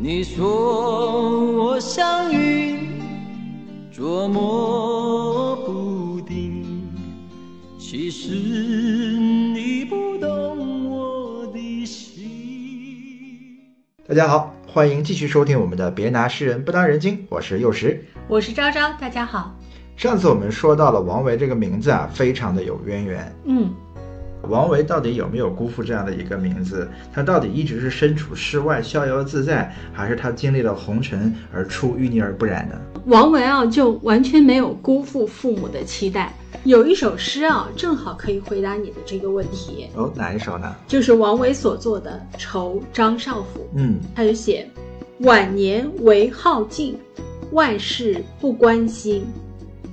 你说我像云，捉摸不定，其实你不懂我的心。大家好，欢迎继续收听我们的《别拿诗人不当人精》，我是幼时。我是昭昭，大家好。上次我们说到了王维这个名字啊，非常的有渊源。嗯，王维到底有没有辜负这样的一个名字？他到底一直是身处世外逍遥自在，还是他经历了红尘而出淤泥而不染呢？王维啊，就完全没有辜负父母的期待。有一首诗啊，正好可以回答你的这个问题，哦，哪一首呢？就是王维所作的《酬张少府》。嗯，他就写：晚年唯好静，万事不关心。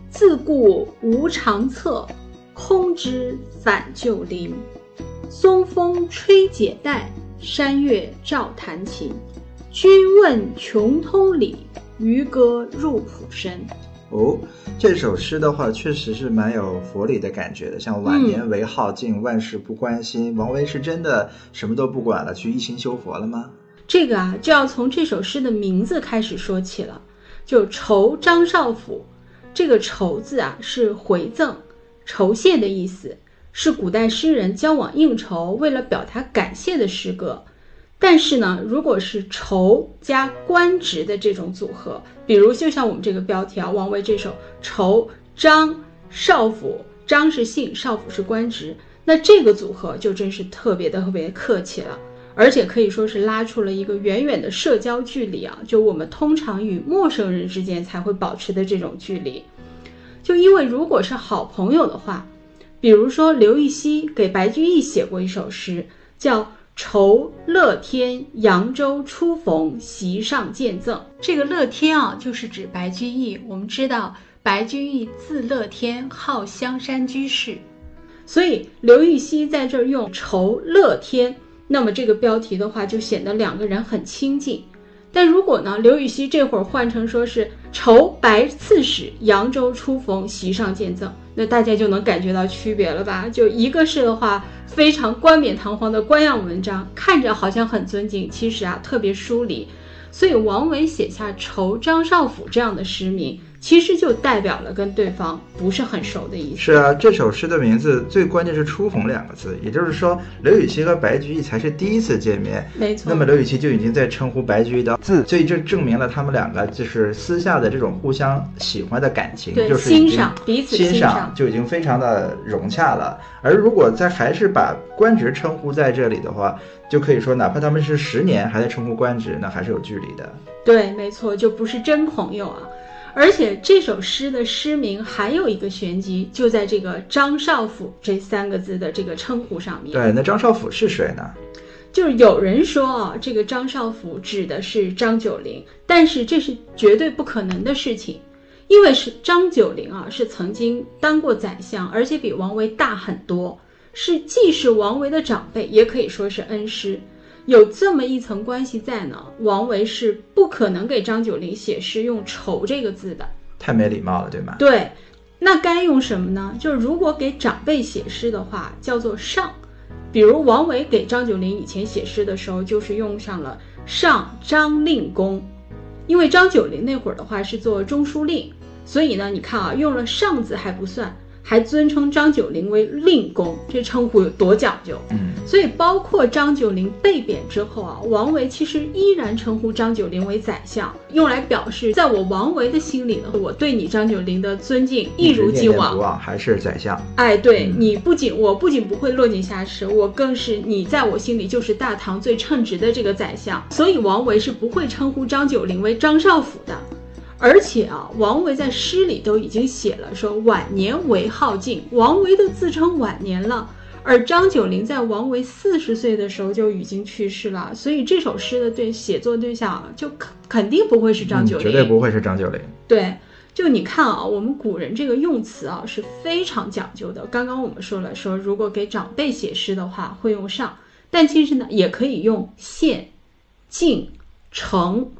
自顾无长策，空知返旧林。松风吹解带，山月照弹琴。君问穷通理，渔歌入浦深。哦，这首诗的话，确实是蛮有佛理的感觉的。像晚年为好静，万事不关心。王维是真的什么都不管了，去一心修佛了吗？这个啊，就要从这首诗的名字开始说起了，就酬张少府。这个酬字啊，是回赠、酬谢的意思，是古代诗人交往应酬为了表达感谢的诗歌。但是呢，如果是酬加官职的这种组合，比如就像我们这个标题啊，王维这首酬张少府，张是姓，少府是官职，那这个组合就真是特别的特别客气了。而且可以说是拉出了一个远远的社交距离啊，就我们通常与陌生人之间才会保持的这种距离。就因为如果是好朋友的话，比如说刘禹锡给白居易写过一首诗，叫《酬乐天扬州初逢席上见赠》。这个乐天啊，就是指白居易。我们知道白居易字乐天，号香山居士，所以刘禹锡在这儿用酬乐天。那么这个标题的话，就显得两个人很亲近。但如果呢，刘禹锡这会儿换成说是酬白刺史扬州初逢席上见赠，那大家就能感觉到区别了吧？就一个是的话，非常冠冕堂皇的官样文章，看着好像很尊敬，其实啊特别疏离。所以王维写下酬张少府这样的诗名。其实就代表了跟对方不是很熟的意思。是啊，这首诗的名字最关键是“初逢”两个字，也就是说刘禹锡和白居易才是第一次见面。没错。那么刘禹锡就已经在称呼白居易的字，所以这证明了他们两个就是私下的这种互相喜欢的感情，就是欣赏彼此欣赏就已经非常的融洽了。而如果在还是把官职称呼在这里的话，就可以说哪怕他们是十年还在称呼官职，那还是有距离的。对，没错，就不是真朋友啊。而且这首诗的诗名还有一个玄机，就在这个张少府这三个字的这个称呼上面。对，那张少府是谁呢？就是有人说啊，这个张少府指的是张九龄，但是这是绝对不可能的事情，因为是张九龄啊，是曾经当过宰相，而且比王维大很多，是既是王维的长辈，也可以说是恩师。有这么一层关系在呢，王维是不可能给张九龄写诗用“愁”这个字的，太没礼貌了，对吗？对，那该用什么呢？就是如果给长辈写诗的话，叫做“上”。比如王维给张九龄以前写诗的时候，就是用上了“上张令公”，因为张九龄那会儿的话是做中书令，所以呢，你看啊，用了“上”字还不算。还尊称张九龄为令公，这称呼有多讲究？嗯，所以包括张九龄被贬之后啊，王维其实依然称呼张九龄为宰相，用来表示在我王维的心里呢，我对你张九龄的尊敬一如既往，还是宰相。哎，对你不仅我不仅不会落井下石，我更是你在我心里就是大唐最称职的这个宰相，所以王维是不会称呼张九龄为张少府的。而且啊，王维在诗里都已经写了说晚年为好静，王维都自称晚年了。而张九龄在王维四十岁的时候就已经去世了，所以这首诗的对写作对象就肯肯定不会是张九龄，绝对不会是张九龄。对，就你看啊，我们古人这个用词啊是非常讲究的。刚刚我们说了，说如果给长辈写诗的话会用上，但其实呢也可以用现、敬、承。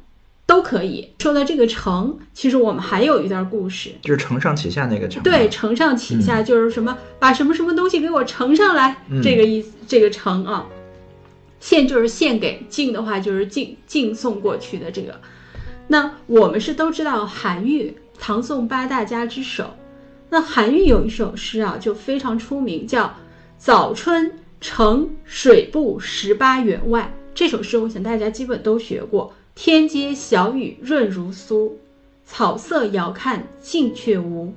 都可以说到这个承，其实我们还有一段故事，就是承上启下那个承。对，承上启下就是什么，把什么什么东西给我承上来，这个意思，这个承啊。献就是献给，敬的话就是敬敬送过去的这个。那我们是都知道韩愈，唐宋八大家之首。那韩愈有一首诗啊，就非常出名，叫《早春呈水部十八员外》。这首诗我想大家基本都学过。天街小雨润如酥，草色遥看近却无。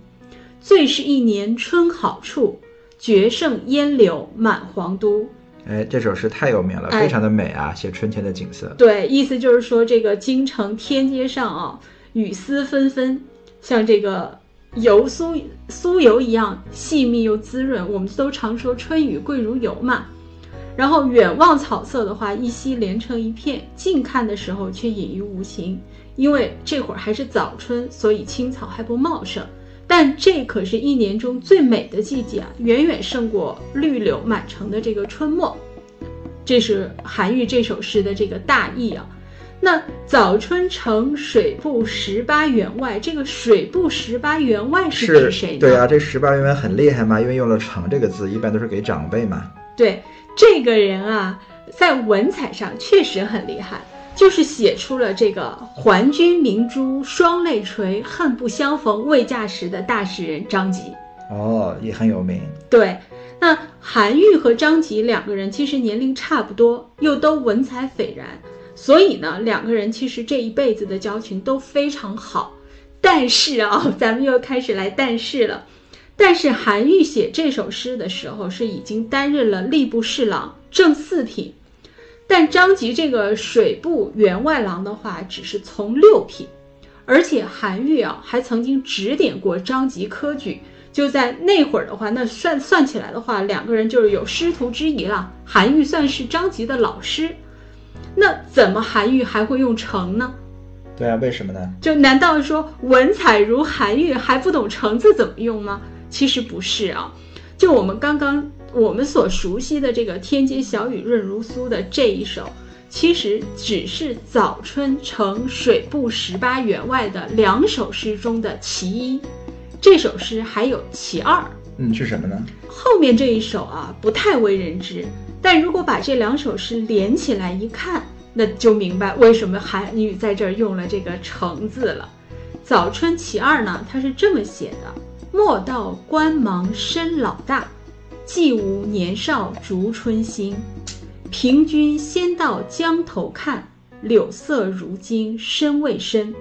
最是一年春好处，绝胜烟柳满皇都。哎，这首诗太有名了，非常的美啊，写春天的景色。对，意思就是说这个京城天街上啊，雨丝纷纷，像这个油酥酥油一样细密又滋润。我们都常说春雨贵如油嘛。然后远望草色的话，一溪连成一片；近看的时候却隐于无形。因为这会儿还是早春，所以青草还不茂盛。但这可是一年中最美的季节啊，远远胜过绿柳满城的这个春末。这是韩愈这首诗的这个大意啊。那早春呈水部十八员外，这个水部十八员外是指谁呢？对啊，这十八员外很厉害嘛，因为用了“城”这个字，一般都是给长辈嘛。对。这个人啊，在文采上确实很厉害，就是写出了这个“还君明珠双泪垂，恨不相逢未嫁时”的大诗人张籍。哦，也很有名。对，那韩愈和张籍两个人其实年龄差不多，又都文采斐然，所以呢，两个人其实这一辈子的交情都非常好。但是啊，咱们又开始来但是了。但是韩愈写这首诗的时候是已经担任了吏部侍郎、正四品，但张籍这个水部员外郎的话只是从六品，而且韩愈啊还曾经指点过张籍科举，就在那会儿的话，那算算起来的话，两个人就是有师徒之谊了。韩愈算是张籍的老师，那怎么韩愈还会用成呢？对啊，为什么呢？就难道说文采如韩愈还不懂成字怎么用吗？其实不是啊，就我们刚刚我们所熟悉的这个“天街小雨润如酥”的这一首，其实只是早春呈水部十八员外的两首诗中的其一。这首诗还有其二，嗯，是什么呢？后面这一首啊，不太为人知。但如果把这两首诗连起来一看，那就明白为什么韩愈在这儿用了这个“呈”字了。早春其二呢，他是这么写的。莫道官忙身老大，既无年少逐春心。凭君先到江头看，柳色如今深未深。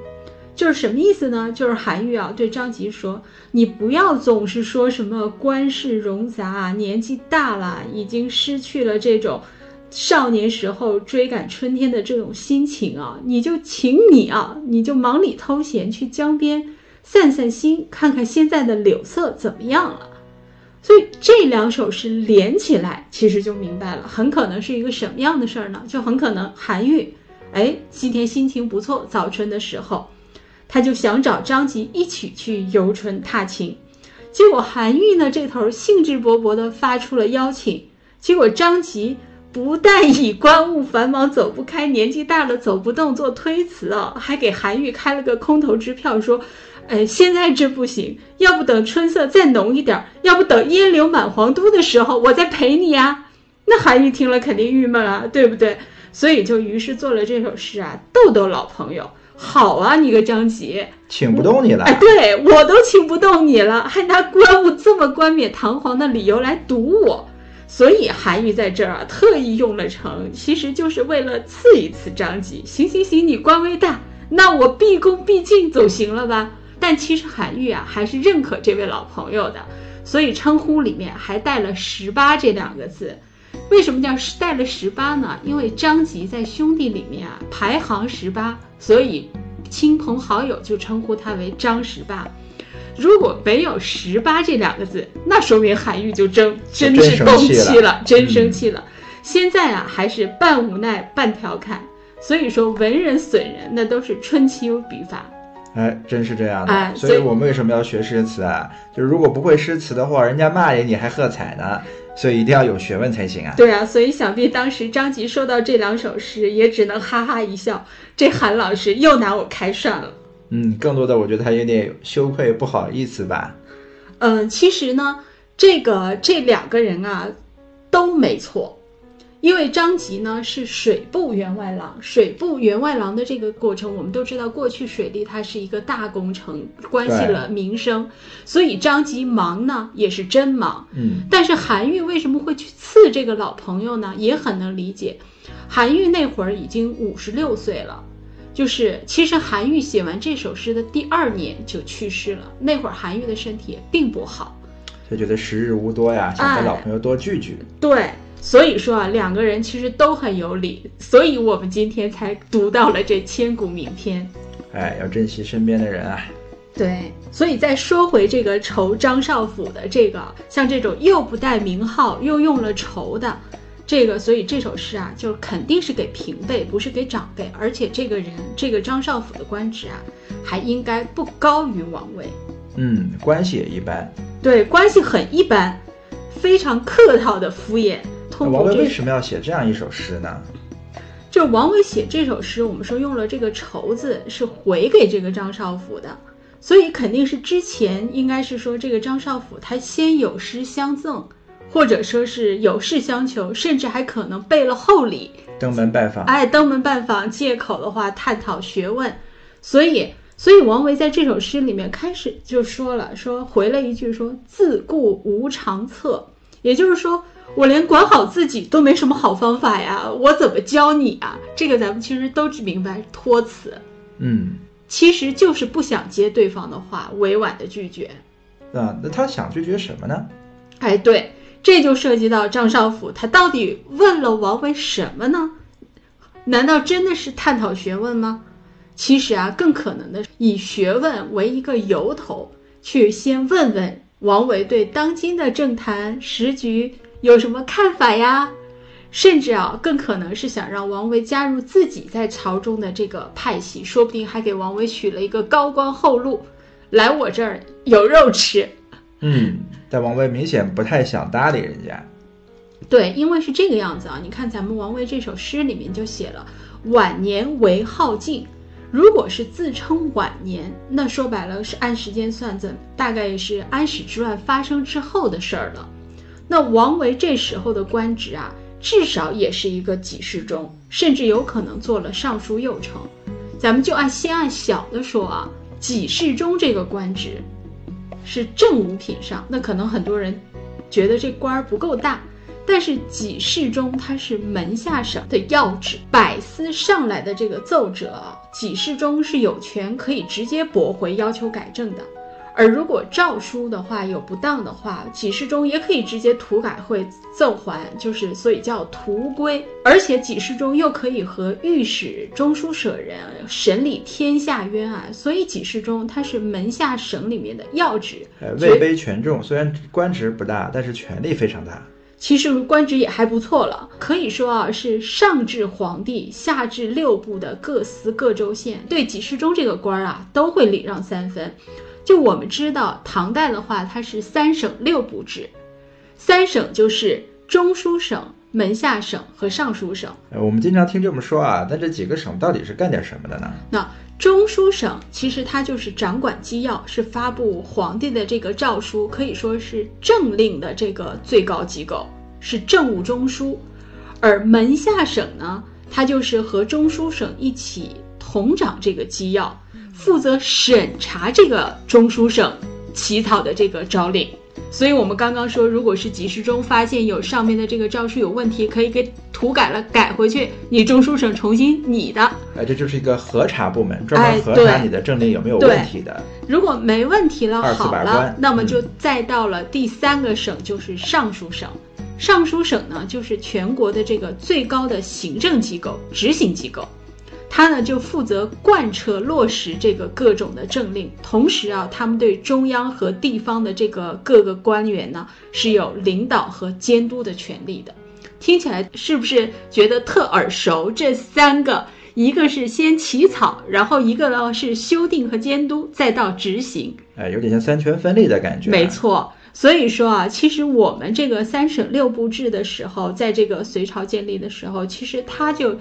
就是什么意思呢？就是韩愈啊对张籍说：“你不要总是说什么官事冗杂，年纪大了，已经失去了这种少年时候追赶春天的这种心情啊！你就请你啊，你就忙里偷闲去江边。”散散心，看看现在的柳色怎么样了。所以这两首诗连起来，其实就明白了，很可能是一个什么样的事儿呢？就很可能韩愈，哎，今天心情不错，早春的时候，他就想找张籍一起去游春踏青。结果韩愈呢，这头兴致勃勃地发出了邀请，结果张籍不但以官务繁忙走不开，年纪大了走不动做推辞啊，还给韩愈开了个空头支票，说。哎，现在这不行，要不等春色再浓一点，要不等烟柳满皇都的时候，我再陪你呀。那韩愈听了肯定郁闷了，对不对？所以就于是做了这首诗啊，逗逗老朋友。好啊，你个张籍，请不动你了。哎，对我都请不动你了，还拿官务这么冠冕堂皇的理由来堵我。所以韩愈在这儿啊，特意用了成，其实就是为了刺一刺张籍。行行行，你官威大，那我毕恭毕敬总行了吧？但其实韩愈啊还是认可这位老朋友的，所以称呼里面还带了十八这两个字。为什么叫带了十八呢？因为张籍在兄弟里面啊排行十八，所以亲朋好友就称呼他为张十八。如果没有十八这两个字，那说明韩愈就真真是动气了，真生气了。现在啊还是半无奈半调侃，所以说文人损人那都是春秋笔法。哎，真是这样的，所以我们为什么要学诗词啊？就是如果不会诗词的话，人家骂你你还喝彩呢，所以一定要有学问才行啊。对啊，所以想必当时张籍收到这两首诗，也只能哈哈一笑，这韩老师又拿我开涮了。嗯，更多的我觉得他有点羞愧，不好意思吧。嗯，其实呢，这个这两个人啊，都没错，因为张籍呢是水部员外郎，水部员外郎的这个过程，我们都知道，过去水利它是一个大工程，关系了民生，所以张籍忙呢也是真忙。嗯，但是韩愈为什么会去刺这个老朋友呢？也很能理解。韩愈那会儿已经五十六岁了，就是其实韩愈写完这首诗的第二年就去世了。那会儿韩愈的身体也并不好，就觉得时日无多呀，想哎和老朋友多聚聚。对，所以说啊，两个人其实都很有理，所以我们今天才读到了这千古名篇。哎，要珍惜身边的人啊。对，所以再说回这个仇张少府的这个，像这种又不带名号又用了仇的，这个，所以这首诗啊，就肯定是给平辈，不是给长辈，而且这个人，这个张少府的官职啊，还应该不高于王位，嗯，关系也一般。对，关系很一般，非常客套的敷衍。那王维为什么要写这样一首诗呢？就王维写这首诗，我们说用了这个“愁”字，是回给这个张少府的，所以肯定是之前应该是说这个张少府他先有诗相赠，或者说是有事相求，甚至还可能备了厚礼，登门拜访。哎，登门拜访，借口的话探讨学问，所以，所以王维在这首诗里面开始就说了，说回了一句说自顾无长策，也就是说我连管好自己都没什么好方法呀，我怎么教你啊？这个咱们其实都明白托词，嗯，其实就是不想接对方的话，委婉的拒绝。啊，那他想拒绝什么呢？哎，对，这就涉及到张少府，他到底问了王维什么呢？难道真的是探讨学问吗？其实啊，更可能的是以学问为一个由头，去先问问王维对当今的政坛时局有什么看法呀？甚至啊，更可能是想让王维加入自己在朝中的这个派系，说不定还给王维许了一个高官厚禄，来我这儿有肉吃。嗯，但王维明显不太想搭理人家。对，因为是这个样子啊。你看咱们王维这首诗里面就写了“晚年为好静”，如果是自称晚年，那说白了是按时间算的，大概也是安史之乱发生之后的事儿了。那王维这时候的官职啊，至少也是一个给事中，甚至有可能做了尚书右丞。咱们就按先按小的说啊，给事中这个官职是正五品上，那可能很多人觉得这官儿不够大。但是给事中它是门下省的要职，百司上来的这个奏折，给事中是有权可以直接驳回，要求改正的。而如果诏书的话有不当的话，给事中也可以直接涂改会奏还，就是所以叫涂归。而且给事中又可以和御史、中书舍人审理天下冤案，所以给事中它是门下省里面的要职，呃，位卑权重，虽然官职不大，但是权力非常大。其实官职也还不错了，可以说啊是上至皇帝，下至六部的各司各州县，对给事中这个官儿啊都会礼让三分。就我们知道，唐代的话它是三省六部制，三省就是中书省、门下省和尚书省。呃，我们经常听这么说啊，但这几个省到底是干点什么的呢？那中书省其实它就是掌管机要，是发布皇帝的这个诏书，可以说是政令的这个最高机构，是政务中枢。而门下省呢，它就是和中书省一起统掌这个机要，负责审查这个中书省起草的这个诏令。所以我们刚刚说，如果是集事中发现有上面的这个诏书有问题，可以给涂改了，改回去，你中书省重新拟的。哎，这就是一个核查部门，专哎门核查你的政令有没有问题的。如果没问题了，好了，那么就嗯再到了第三个省，就是尚书省。尚书省呢，就是全国的这个最高的行政机构、执行机构，它呢就负责贯彻落实这个各种的政令，同时啊，他们对中央和地方的这个各个官员呢是有领导和监督的权利的。听起来是不是觉得特耳熟？这三个，一个是先起草，然后一个呢是修订和监督，再到执行。哎，有点像三权分立的感觉。没。错，所以说啊，其实我们这个三省六部制的时候，在这个隋朝建立的时候，其实它就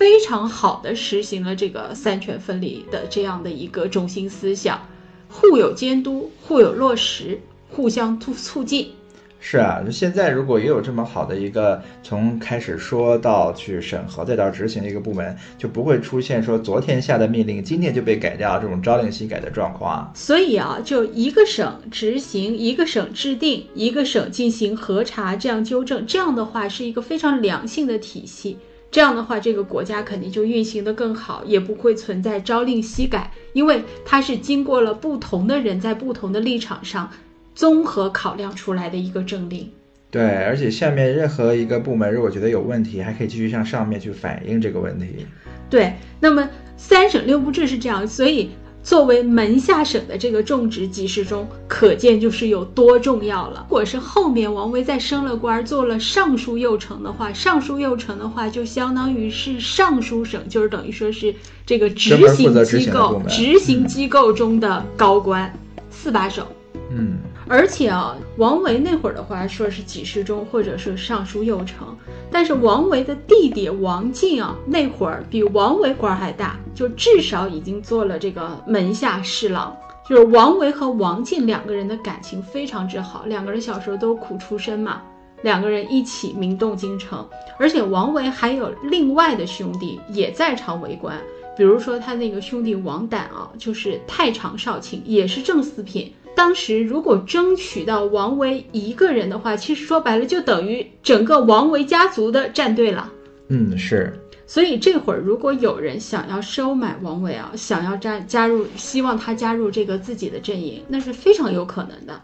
非常好的实行了这个三权分离的这样的一个中心思想，互有监督，互有落实，互相促促进。是啊，就现在如果也有这么好的一个从开始说到去审核再到执行的一个部门，就不会出现说昨天下的命令今天就被改掉这种朝令夕改的状况啊。所以啊，就一个省执行，一个省制定，一个省进行核查，这样纠正，这样的话是一个非常良性的体系。这样的话，这个国家肯定就运行的更好，也不会存在朝令夕改，因为它是经过了不同的人在不同的立场上综合考量出来的一个政令。对，而且下面任何一个部门如果觉得有问题，还可以继续向上面去反映这个问题。对，那么三省六部制是这样，所以。作为门下省的这个种植集市中，可见就是有多重要了。如果是后面王维再升了官，做了尚书右丞的话，尚书右丞的话就相当于是尚书省，就是等于说是这个执行机构、执行机构中的高官，四把手。嗯。而且啊，王维那会儿的话，说是给事中或者是尚书右丞，但是王维的弟弟王进啊，那会儿比王维官还大，就至少已经做了这个门下侍郎。就是王维和王进两个人的感情非常之好，两个人小时候都苦出身嘛，两个人一起名动京城。而且王维还有另外的兄弟也在朝为官，比如说他那个兄弟王胆啊，就是太常少卿，也是正四品。当时如果争取到王维一个人的话，其实说白了就等于整个王维家族的战队了。嗯，是。所以这会儿如果有人想要收买王维啊，想要加加入，希望他加入这个自己的阵营，那是非常有可能的。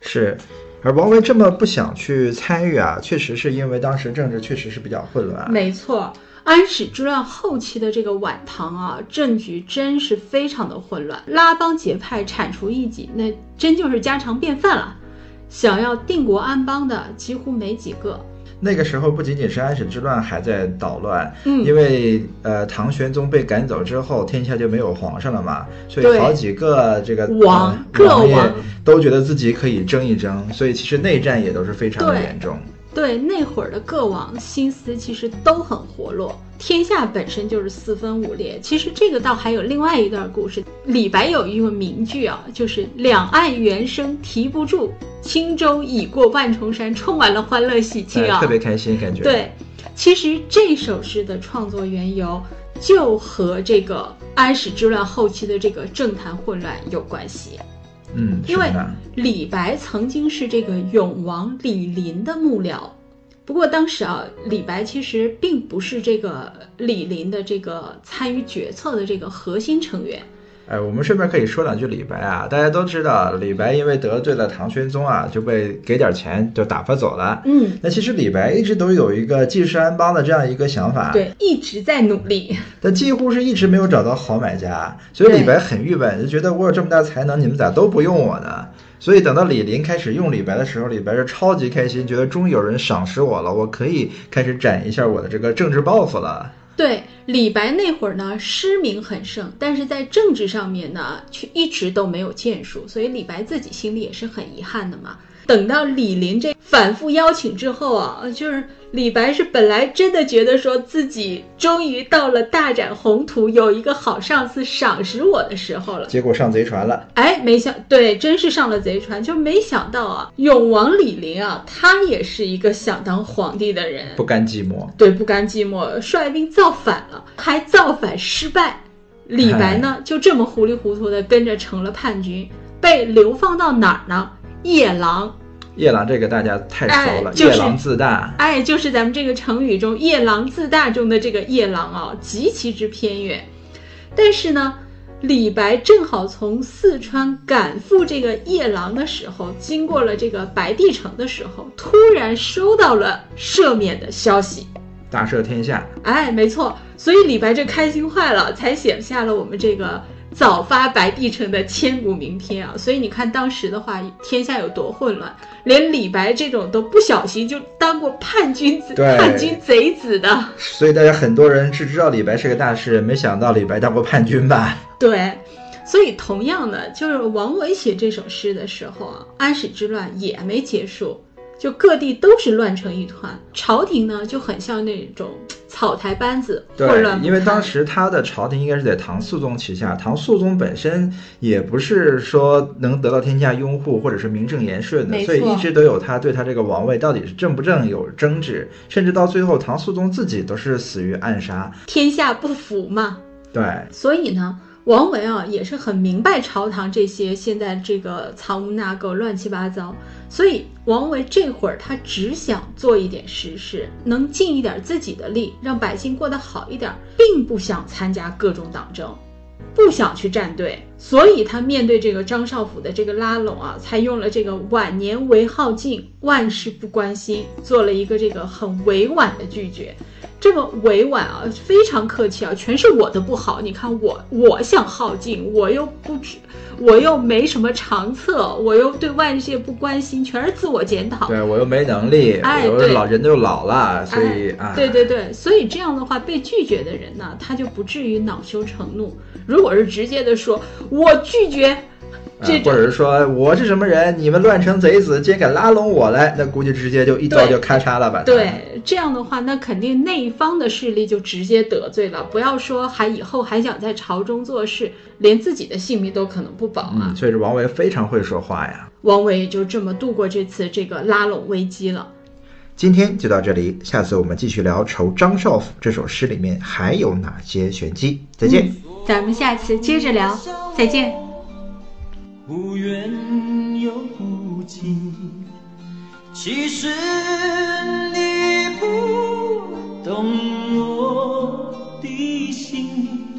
是，而王维这么不想去参与啊，确实是因为当时政治确实是比较混乱。没错。安史之乱后期的这个晚唐啊，政局真是非常的混乱，拉帮结派、铲除异己，那真就是家常便饭了。想要定国安邦的几乎没几个。那个时候不仅仅是安史之乱还在捣乱，嗯，因为呃唐玄宗被赶走之后，天下就没有皇上了嘛，所以好几个这个王各王爷都觉得自己可以争一争，所以其实内战也都是非常的严重。对那会儿的各王心思其实都很活络，天下本身就是四分五裂。其实这个倒还有另外一段故事。李白有一个名句啊，就是“两岸猿声啼不住，轻舟已过万重山”，充满了欢乐喜庆啊，特别开心感觉。对，其实这首诗的创作缘由就和这个安史之乱后期的这个政坛混乱有关系。嗯，因为李白曾经是这个永王李璘的幕僚，不过当时啊，李白其实并不是这个李璘的这个参与决策的这个核心成员。哎，我们顺便可以说两句李白啊。大家都知道，李白因为得罪了唐玄宗啊，就被给点钱就打发走了。嗯，那其实李白一直都有一个济世安邦的这样一个想法，对，一直在努力，但几乎是一直没有找到好买家，所以李白很郁闷，就觉得我有这么大才能，你们咋都不用我呢？所以等到李林开始用李白的时候，李白是超级开心，觉得终于有人赏识我了，我可以开始展一下我的这个政治抱负了。对李白那会儿呢，诗名很盛，但是在政治上面呢，却一直都没有建树，所以李白自己心里也是很遗憾的嘛。等到李林这反复邀请之后啊，就是李白是本来真的觉得说自己终于到了大展宏图，有一个好上司赏识我的时候了，结果上贼船了。哎，没想对，真是上了贼船，就没想到啊，永王李璘啊，他也是一个想当皇帝的人，不甘寂寞。对，不甘寂寞，率兵造反了，还造反失败。李白呢，就这么糊里糊涂的跟着成了叛军，被流放到哪儿呢？夜郎。夜郎这个大家太熟了，夜郎自大，哎，就是咱们这个成语中“夜郎自大”中的这个夜郎啊，极其之偏远。但是呢，李白正好从四川赶赴这个夜郎的时候，经过了这个白帝城的时候，突然收到了赦免的消息，大赦天下。哎，没错，所以李白这开心坏了，才写下了我们这个。早发白帝城的千古名篇啊，所以你看当时的话，天下有多混乱，连李白这种都不小心就当过叛军子、叛军贼子的。所以大家很多人只知道李白是个大诗人，没想到李白当过叛军吧？对，所以同样的，就是王维写这首诗的时候啊，安史之乱也没结束。就各地都是乱成一团，朝廷呢就很像那种草台班子，混对乱，因为当时他的朝廷应该是在唐肃宗旗下，唐肃宗本身也不是说能得到天下拥护或者是名正言顺的，所以一直都有他对他这个王位到底是正不正有争执，甚至到最后唐肃宗自己都是死于暗杀。天下不服嘛。对，所以呢，王维啊也是很明白朝堂这些现在这个藏污纳垢、乱七八糟，所以王维这会儿他只想做一点实事，能尽一点自己的力，让百姓过得好一点，并不想参加各种党争。不想去站队，所以他面对这个张少府的这个拉拢啊，才用了这个晚年为好静，万事不关心，做了一个这个很委婉的拒绝。这么委婉啊，非常客气啊，全是我的不好。你看我，我想耗尽，我又不知，我又没什么长策，我又对外界不关心，全是自我检讨。对我又没能力，哎对老人就老了，所以啊，对对对，所以这样的话，被拒绝的人呢，他就不至于恼羞成怒。如果是直接的说“我拒绝”，这或者是说我是什么人，你们乱成贼子，竟然敢拉拢我来，那估计直接就一刀就咔嚓了吧？对这样的话，那肯定那一方的势力就直接得罪了。不要说还以后还想在朝中做事，连自己的性命都可能不保啊。嗯，所以这王维非常会说话呀。王维就这么度过这次这个拉拢危机了。今天就到这里，下次我们继续聊《酬张少府》这首诗里面还有哪些玄机。再见。咱们下次接着聊，再见。不远又不近其实你不懂我的心